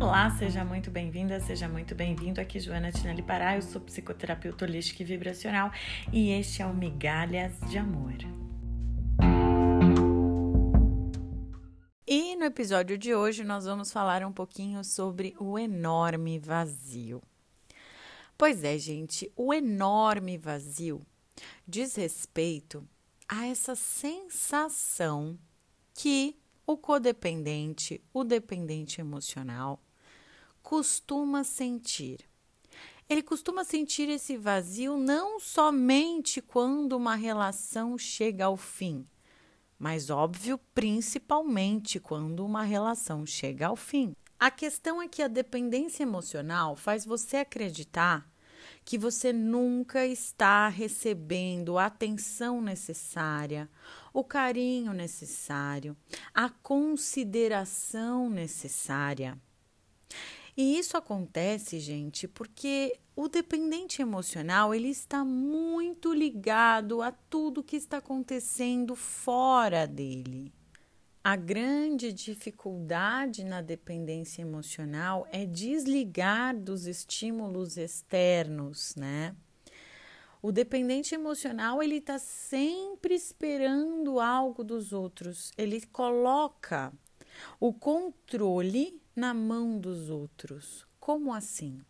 Olá, seja muito bem-vinda, seja muito bem-vindo. Aqui Joana Tinelli Pará, eu sou psicoterapeuta holística e vibracional e este é o Migalhas de Amor. E no episódio de hoje nós vamos falar um pouquinho sobre o enorme vazio. Pois é, gente, o enorme vazio diz respeito a essa sensação que o codependente, o dependente emocional, costuma sentir. Ele costuma sentir esse vazio não somente quando uma relação chega ao fim, mas óbvio, principalmente quando uma relação chega ao fim. A questão é que a dependência emocional faz você acreditar que você nunca está recebendo a atenção necessária, o carinho necessário, a consideração necessária. E isso acontece, gente, porque o dependente emocional, ele está muito ligado a tudo que está acontecendo fora dele. A grande dificuldade na dependência emocional é desligar dos estímulos externos, né? O dependente emocional ele está sempre esperando algo dos outros. Ele coloca o controle na mão dos outros. Como assim?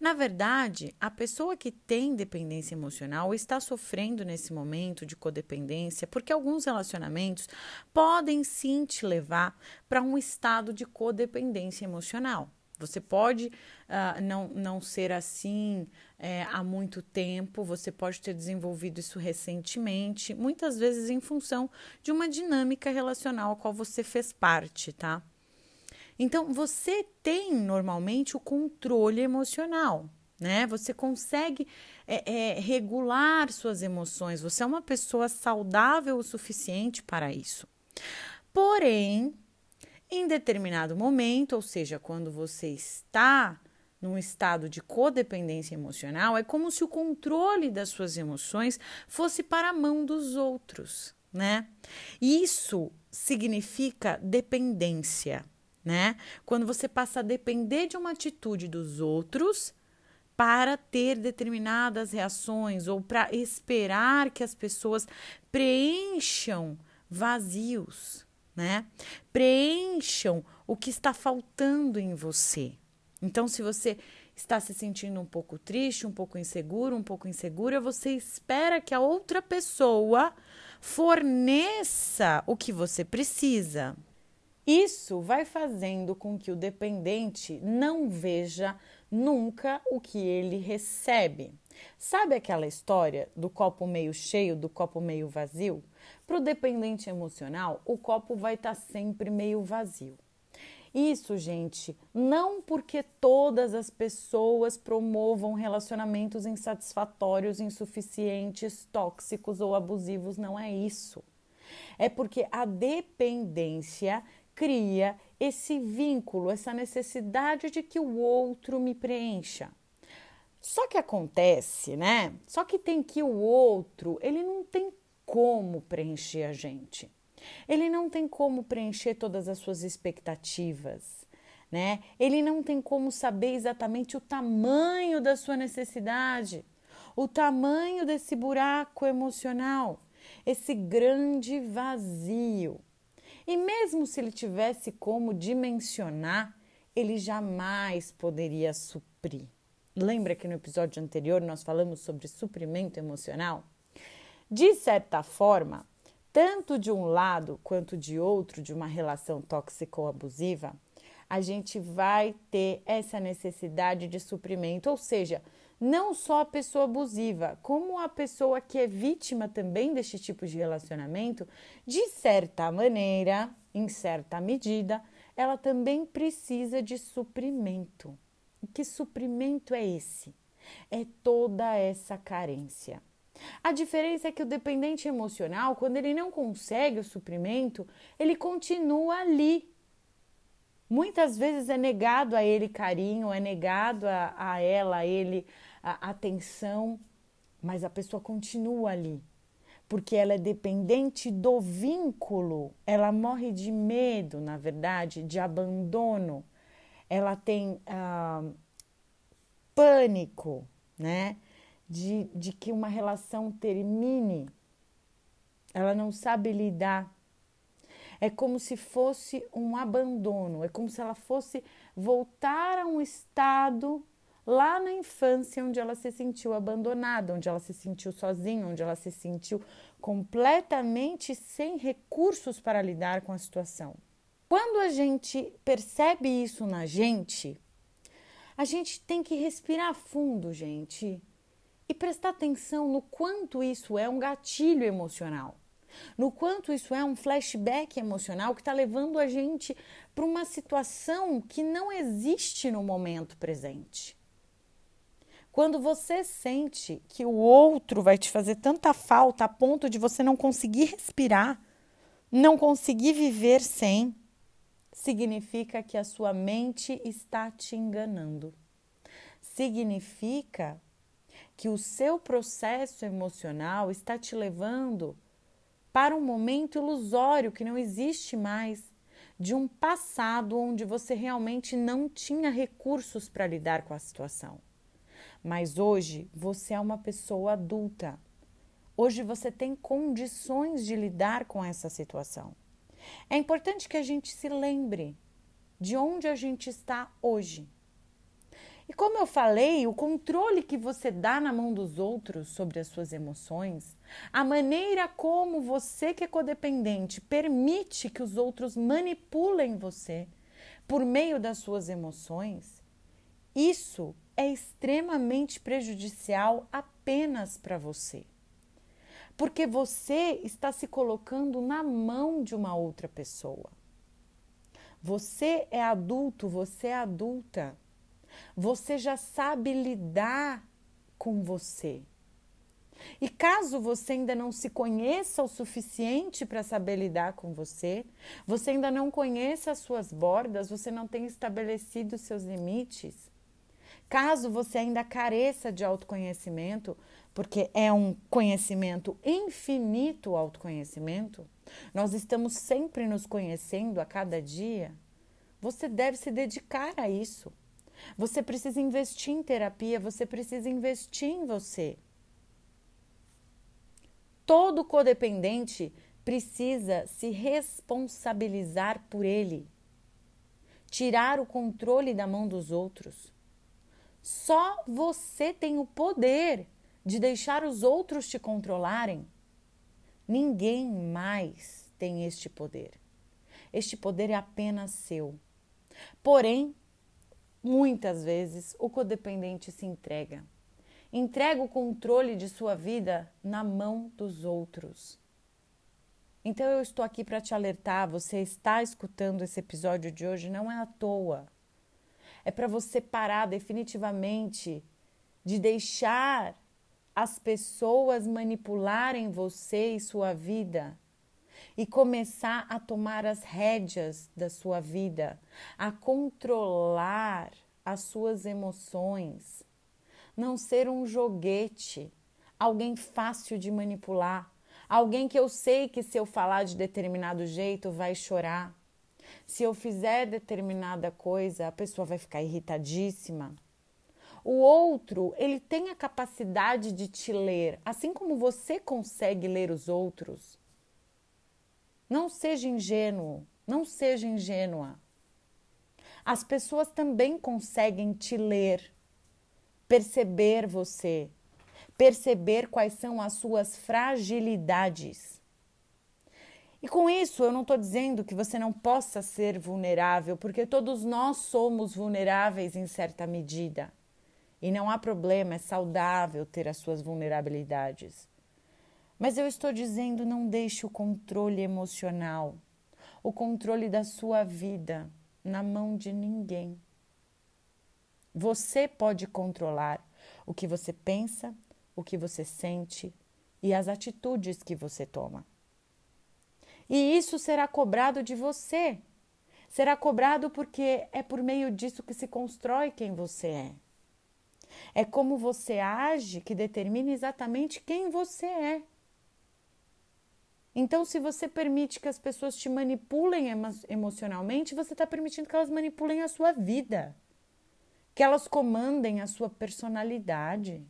Na verdade, a pessoa que tem dependência emocional está sofrendo nesse momento de codependência porque alguns relacionamentos podem sim te levar para um estado de codependência emocional. Você pode uh, não, não ser assim é, há muito tempo, você pode ter desenvolvido isso recentemente, muitas vezes em função de uma dinâmica relacional a qual você fez parte, tá? Então, você tem normalmente o controle emocional, né? Você consegue é, é, regular suas emoções, você é uma pessoa saudável o suficiente para isso. Porém, em determinado momento, ou seja, quando você está num estado de codependência emocional, é como se o controle das suas emoções fosse para a mão dos outros, né? Isso significa dependência né? Quando você passa a depender de uma atitude dos outros para ter determinadas reações ou para esperar que as pessoas preencham vazios, né? Preencham o que está faltando em você. Então, se você está se sentindo um pouco triste, um pouco inseguro, um pouco insegura, você espera que a outra pessoa forneça o que você precisa. Isso vai fazendo com que o dependente não veja nunca o que ele recebe. Sabe aquela história do copo meio cheio, do copo meio vazio? Para o dependente emocional, o copo vai estar tá sempre meio vazio. Isso, gente, não porque todas as pessoas promovam relacionamentos insatisfatórios, insuficientes, tóxicos ou abusivos, não é isso. É porque a dependência cria esse vínculo, essa necessidade de que o outro me preencha. Só que acontece, né? Só que tem que o outro, ele não tem como preencher a gente. Ele não tem como preencher todas as suas expectativas, né? Ele não tem como saber exatamente o tamanho da sua necessidade, o tamanho desse buraco emocional, esse grande vazio. E mesmo se ele tivesse como dimensionar, ele jamais poderia suprir. Lembra que no episódio anterior nós falamos sobre suprimento emocional? De certa forma, tanto de um lado quanto de outro de uma relação tóxica ou abusiva, a gente vai ter essa necessidade de suprimento, ou seja, não só a pessoa abusiva, como a pessoa que é vítima também deste tipo de relacionamento, de certa maneira, em certa medida, ela também precisa de suprimento. E que suprimento é esse? É toda essa carência. A diferença é que o dependente emocional, quando ele não consegue o suprimento, ele continua ali. Muitas vezes é negado a ele carinho, é negado a, a ela, a ele a atenção, mas a pessoa continua ali, porque ela é dependente do vínculo, ela morre de medo, na verdade, de abandono. ela tem ah, pânico, né? De, de que uma relação termine, ela não sabe lidar. É como se fosse um abandono, é como se ela fosse voltar a um estado lá na infância onde ela se sentiu abandonada, onde ela se sentiu sozinha, onde ela se sentiu completamente sem recursos para lidar com a situação. Quando a gente percebe isso na gente, a gente tem que respirar fundo, gente, e prestar atenção no quanto isso é um gatilho emocional, no quanto isso é um flashback emocional que está levando a gente para uma situação que não existe no momento presente. Quando você sente que o outro vai te fazer tanta falta a ponto de você não conseguir respirar, não conseguir viver sem, significa que a sua mente está te enganando. Significa que o seu processo emocional está te levando para um momento ilusório que não existe mais, de um passado onde você realmente não tinha recursos para lidar com a situação. Mas hoje você é uma pessoa adulta. Hoje você tem condições de lidar com essa situação. É importante que a gente se lembre de onde a gente está hoje. E como eu falei, o controle que você dá na mão dos outros sobre as suas emoções, a maneira como você que é codependente permite que os outros manipulem você por meio das suas emoções, isso é extremamente prejudicial apenas para você. Porque você está se colocando na mão de uma outra pessoa. Você é adulto, você é adulta. Você já sabe lidar com você. E caso você ainda não se conheça o suficiente para saber lidar com você, você ainda não conheça as suas bordas, você não tem estabelecido seus limites, Caso você ainda careça de autoconhecimento, porque é um conhecimento infinito o autoconhecimento, nós estamos sempre nos conhecendo a cada dia, você deve se dedicar a isso. Você precisa investir em terapia, você precisa investir em você. Todo codependente precisa se responsabilizar por ele, tirar o controle da mão dos outros. Só você tem o poder de deixar os outros te controlarem. Ninguém mais tem este poder. Este poder é apenas seu. Porém, muitas vezes o codependente se entrega. Entrega o controle de sua vida na mão dos outros. Então eu estou aqui para te alertar, você está escutando esse episódio de hoje não é à toa é para você parar definitivamente de deixar as pessoas manipularem você e sua vida e começar a tomar as rédeas da sua vida, a controlar as suas emoções, não ser um joguete, alguém fácil de manipular, alguém que eu sei que se eu falar de determinado jeito vai chorar, se eu fizer determinada coisa, a pessoa vai ficar irritadíssima. O outro, ele tem a capacidade de te ler, assim como você consegue ler os outros. Não seja ingênuo, não seja ingênua. As pessoas também conseguem te ler, perceber você, perceber quais são as suas fragilidades. E com isso, eu não estou dizendo que você não possa ser vulnerável, porque todos nós somos vulneráveis em certa medida. E não há problema, é saudável ter as suas vulnerabilidades. Mas eu estou dizendo, não deixe o controle emocional, o controle da sua vida na mão de ninguém. Você pode controlar o que você pensa, o que você sente e as atitudes que você toma. E isso será cobrado de você. Será cobrado porque é por meio disso que se constrói quem você é. É como você age que determina exatamente quem você é. Então, se você permite que as pessoas te manipulem emo emocionalmente, você está permitindo que elas manipulem a sua vida, que elas comandem a sua personalidade,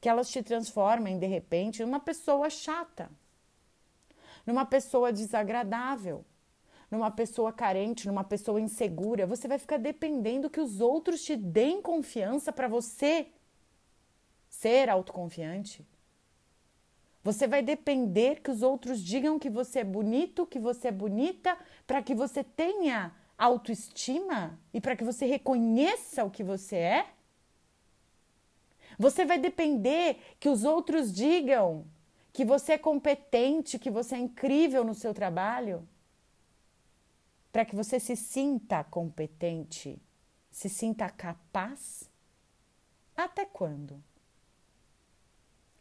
que elas te transformem de repente numa pessoa chata, numa pessoa desagradável, numa pessoa carente, numa pessoa insegura. Você vai ficar dependendo que os outros te deem confiança para você ser autoconfiante. Você vai depender que os outros digam que você é bonito, que você é bonita, para que você tenha autoestima e para que você reconheça o que você é? Você vai depender que os outros digam que você é competente, que você é incrível no seu trabalho? Para que você se sinta competente, se sinta capaz? Até quando?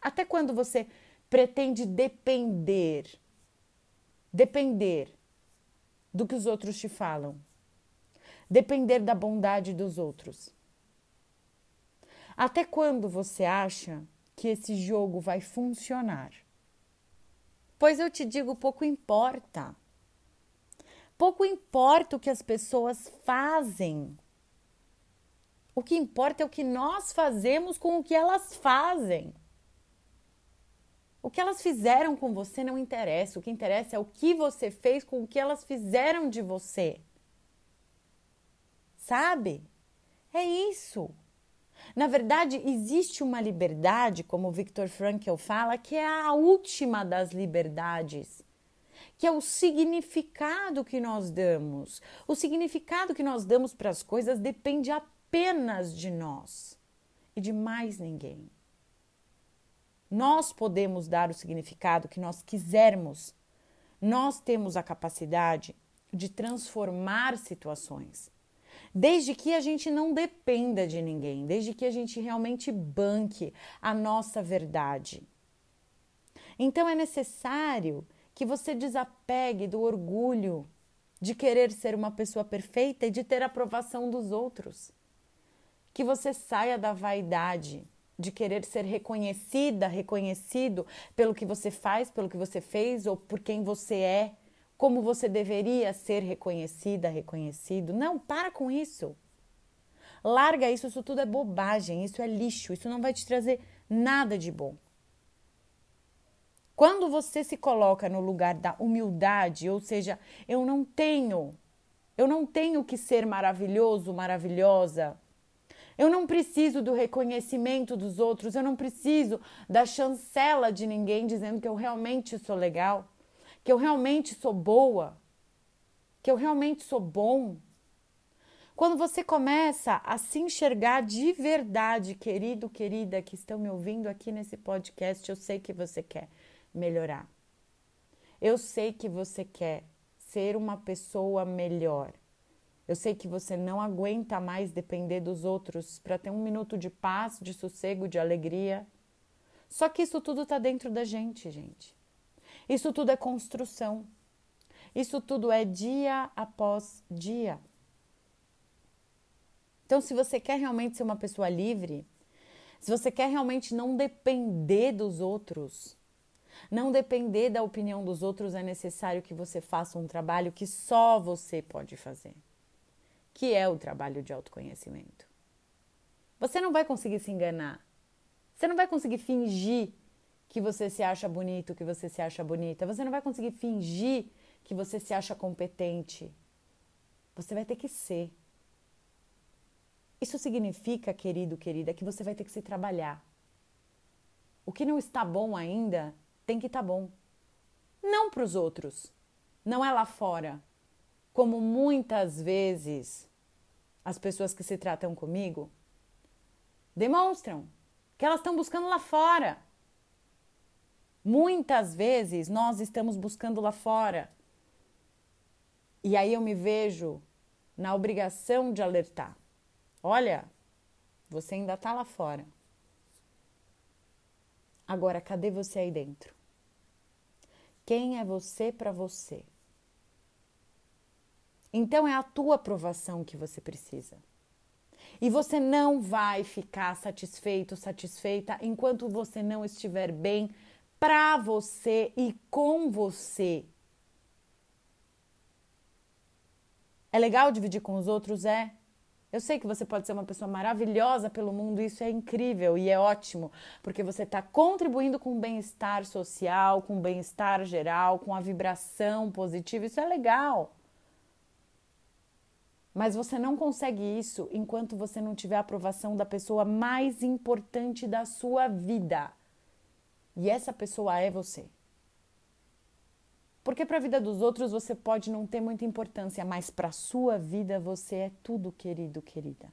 Até quando você pretende depender, depender do que os outros te falam, depender da bondade dos outros. Até quando você acha que esse jogo vai funcionar? Pois eu te digo, pouco importa. Pouco importa o que as pessoas fazem. O que importa é o que nós fazemos com o que elas fazem. O que elas fizeram com você não interessa. O que interessa é o que você fez com o que elas fizeram de você. Sabe? É isso. Na verdade, existe uma liberdade, como o Viktor Frankl fala, que é a última das liberdades, que é o significado que nós damos. O significado que nós damos para as coisas depende apenas de nós e de mais ninguém. Nós podemos dar o significado que nós quisermos. Nós temos a capacidade de transformar situações. Desde que a gente não dependa de ninguém, desde que a gente realmente banque a nossa verdade. Então é necessário que você desapegue do orgulho de querer ser uma pessoa perfeita e de ter aprovação dos outros. Que você saia da vaidade de querer ser reconhecida, reconhecido pelo que você faz, pelo que você fez ou por quem você é, como você deveria ser reconhecida, reconhecido. Não, para com isso. Larga isso, isso tudo é bobagem, isso é lixo, isso não vai te trazer nada de bom. Quando você se coloca no lugar da humildade, ou seja, eu não tenho, eu não tenho que ser maravilhoso, maravilhosa, eu não preciso do reconhecimento dos outros, eu não preciso da chancela de ninguém dizendo que eu realmente sou legal, que eu realmente sou boa, que eu realmente sou bom. Quando você começa a se enxergar de verdade, querido, querida, que estão me ouvindo aqui nesse podcast, eu sei que você quer melhorar. Eu sei que você quer ser uma pessoa melhor. Eu sei que você não aguenta mais depender dos outros para ter um minuto de paz, de sossego, de alegria. Só que isso tudo está dentro da gente, gente. Isso tudo é construção. Isso tudo é dia após dia. Então, se você quer realmente ser uma pessoa livre, se você quer realmente não depender dos outros, não depender da opinião dos outros, é necessário que você faça um trabalho que só você pode fazer que é o trabalho de autoconhecimento. Você não vai conseguir se enganar. Você não vai conseguir fingir que você se acha bonito, que você se acha bonita. Você não vai conseguir fingir que você se acha competente. Você vai ter que ser. Isso significa, querido, querida, que você vai ter que se trabalhar. O que não está bom ainda tem que estar tá bom. Não para os outros. Não é lá fora. Como muitas vezes as pessoas que se tratam comigo demonstram que elas estão buscando lá fora. Muitas vezes nós estamos buscando lá fora. E aí eu me vejo na obrigação de alertar. Olha, você ainda está lá fora. Agora, cadê você aí dentro? Quem é você para você? Então é a tua aprovação que você precisa. E você não vai ficar satisfeito, satisfeita enquanto você não estiver bem para você e com você. É legal dividir com os outros? É. Eu sei que você pode ser uma pessoa maravilhosa pelo mundo, isso é incrível e é ótimo, porque você está contribuindo com o bem-estar social, com o bem-estar geral, com a vibração positiva, isso é legal. Mas você não consegue isso enquanto você não tiver a aprovação da pessoa mais importante da sua vida. E essa pessoa é você. Porque para a vida dos outros você pode não ter muita importância, mas para a sua vida você é tudo, querido, querida.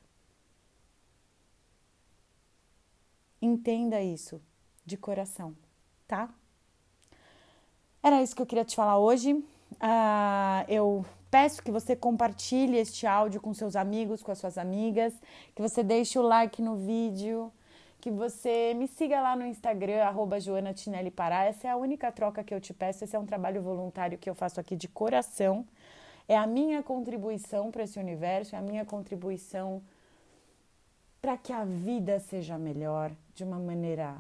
Entenda isso de coração, tá? Era isso que eu queria te falar hoje. Uh, eu peço que você compartilhe este áudio com seus amigos, com as suas amigas, que você deixe o like no vídeo que você me siga lá no Instagram, Joana Tinelli Pará. Essa é a única troca que eu te peço. Esse é um trabalho voluntário que eu faço aqui de coração. É a minha contribuição para esse universo, é a minha contribuição para que a vida seja melhor de uma maneira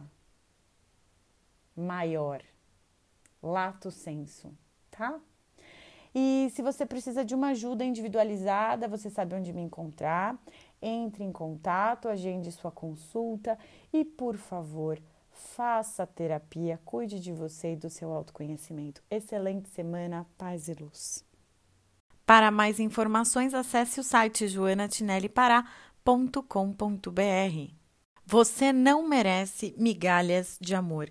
maior. Lato senso, tá? E se você precisa de uma ajuda individualizada, você sabe onde me encontrar entre em contato, agende sua consulta e, por favor, faça terapia, cuide de você e do seu autoconhecimento. Excelente semana, paz e luz. Para mais informações, acesse o site joanatinellipará.com.br. Você não merece migalhas de amor.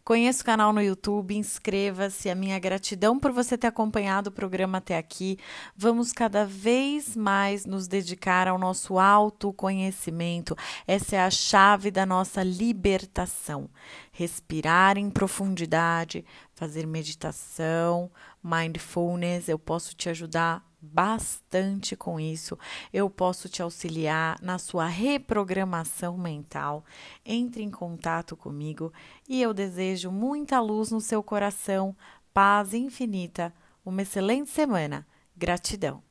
conheça o canal no YouTube, inscreva-se. A minha gratidão por você ter acompanhado o programa até aqui. Vamos cada vez mais nos dedicar ao nosso autoconhecimento. Essa é a chave da nossa libertação. Respirar em profundidade, fazer meditação, mindfulness, eu posso te ajudar bastante com isso. Eu posso te auxiliar na sua reprogramação mental. Entre em contato comigo e eu desejo muita luz no seu coração, paz infinita. Uma excelente semana. Gratidão.